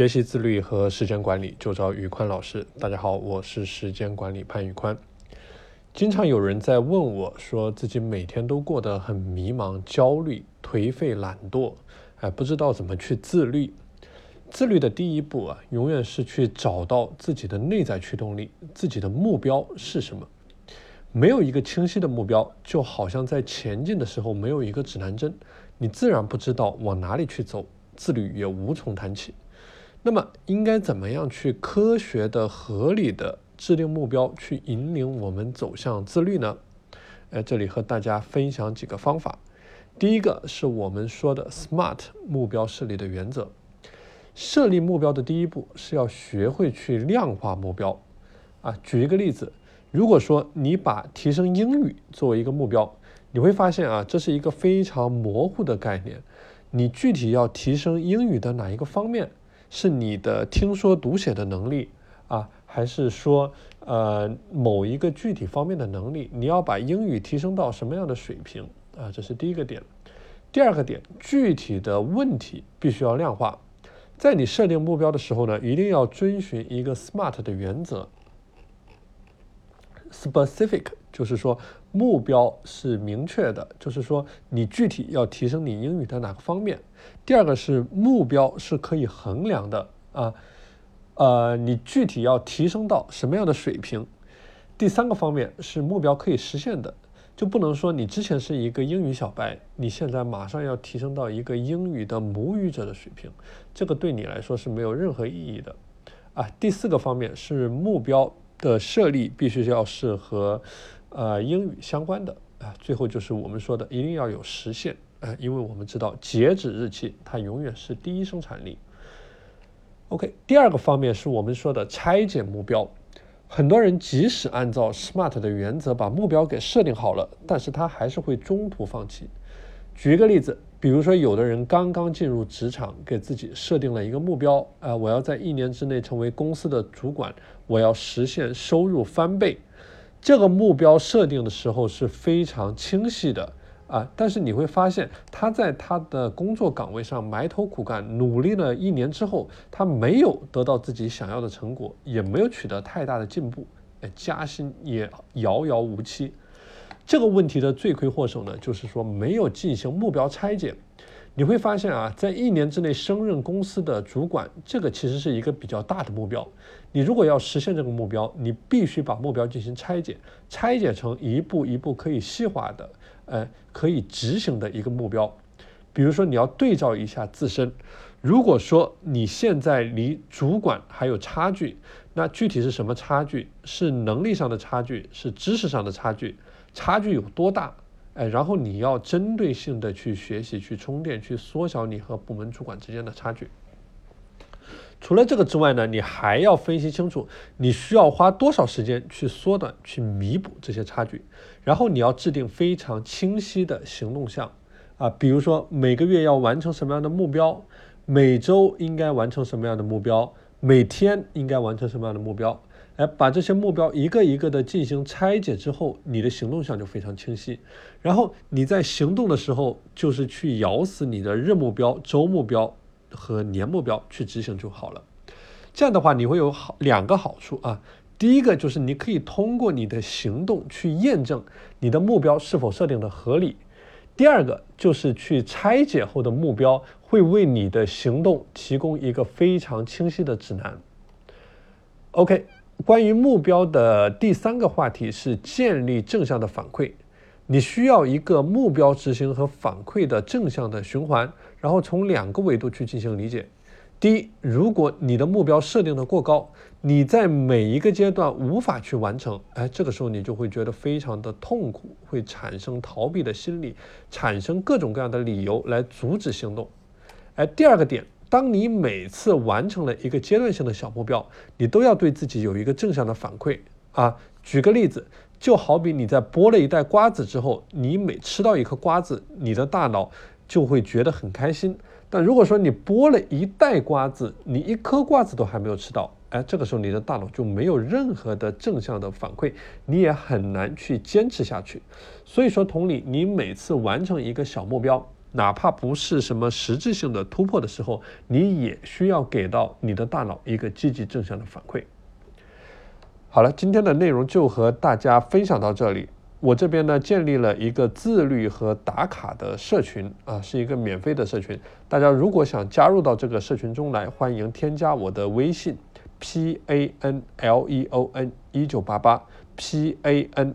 学习自律和时间管理就找宇宽老师。大家好，我是时间管理潘宇宽。经常有人在问我，说自己每天都过得很迷茫、焦虑、颓废、懒惰，哎，不知道怎么去自律。自律的第一步啊，永远是去找到自己的内在驱动力，自己的目标是什么。没有一个清晰的目标，就好像在前进的时候没有一个指南针，你自然不知道往哪里去走，自律也无从谈起。那么，应该怎么样去科学的、合理的制定目标，去引领我们走向自律呢？哎，这里和大家分享几个方法。第一个是我们说的 SMART 目标设立的原则。设立目标的第一步是要学会去量化目标。啊，举一个例子。如果说你把提升英语作为一个目标，你会发现啊，这是一个非常模糊的概念。你具体要提升英语的哪一个方面？是你的听说读写的能力啊，还是说呃某一个具体方面的能力？你要把英语提升到什么样的水平啊？这是第一个点。第二个点，具体的问题必须要量化。在你设定目标的时候呢，一定要遵循一个 SMART 的原则。Specific 就是说目标是明确的，就是说你具体要提升你英语的哪个方面。第二个是目标是可以衡量的啊，呃，你具体要提升到什么样的水平。第三个方面是目标可以实现的，就不能说你之前是一个英语小白，你现在马上要提升到一个英语的母语者的水平，这个对你来说是没有任何意义的啊。第四个方面是目标。的设立必须要是和呃英语相关的啊，最后就是我们说的一定要有实现啊，因为我们知道截止日期它永远是第一生产力。OK，第二个方面是我们说的拆解目标，很多人即使按照 SMART 的原则把目标给设定好了，但是他还是会中途放弃。举一个例子。比如说，有的人刚刚进入职场，给自己设定了一个目标，啊，我要在一年之内成为公司的主管，我要实现收入翻倍。这个目标设定的时候是非常清晰的，啊，但是你会发现，他在他的工作岗位上埋头苦干，努力了一年之后，他没有得到自己想要的成果，也没有取得太大的进步，哎，加薪也遥遥无期。这个问题的罪魁祸首呢，就是说没有进行目标拆解。你会发现啊，在一年之内升任公司的主管，这个其实是一个比较大的目标。你如果要实现这个目标，你必须把目标进行拆解，拆解成一步一步可以细化的，呃，可以执行的一个目标。比如说，你要对照一下自身。如果说你现在离主管还有差距，那具体是什么差距？是能力上的差距，是知识上的差距？差距有多大？哎，然后你要针对性的去学习、去充电、去缩小你和部门主管之间的差距。除了这个之外呢，你还要分析清楚你需要花多少时间去缩短、去弥补这些差距。然后你要制定非常清晰的行动项啊，比如说每个月要完成什么样的目标，每周应该完成什么样的目标，每天应该完成什么样的目标。哎，把这些目标一个一个的进行拆解之后，你的行动项就非常清晰。然后你在行动的时候，就是去咬死你的日目标、周目标和年目标去执行就好了。这样的话，你会有好两个好处啊。第一个就是你可以通过你的行动去验证你的目标是否设定的合理。第二个就是去拆解后的目标会为你的行动提供一个非常清晰的指南。OK。关于目标的第三个话题是建立正向的反馈，你需要一个目标执行和反馈的正向的循环，然后从两个维度去进行理解。第一，如果你的目标设定的过高，你在每一个阶段无法去完成，哎，这个时候你就会觉得非常的痛苦，会产生逃避的心理，产生各种各样的理由来阻止行动。哎，第二个点。当你每次完成了一个阶段性的小目标，你都要对自己有一个正向的反馈啊。举个例子，就好比你在剥了一袋瓜子之后，你每吃到一颗瓜子，你的大脑就会觉得很开心。但如果说你剥了一袋瓜子，你一颗瓜子都还没有吃到，哎，这个时候你的大脑就没有任何的正向的反馈，你也很难去坚持下去。所以说，同理，你每次完成一个小目标。哪怕不是什么实质性的突破的时候，你也需要给到你的大脑一个积极正向的反馈。好了，今天的内容就和大家分享到这里。我这边呢建立了一个自律和打卡的社群啊，是一个免费的社群。大家如果想加入到这个社群中来，欢迎添加我的微信 p a n l e o n 一九八八 p a n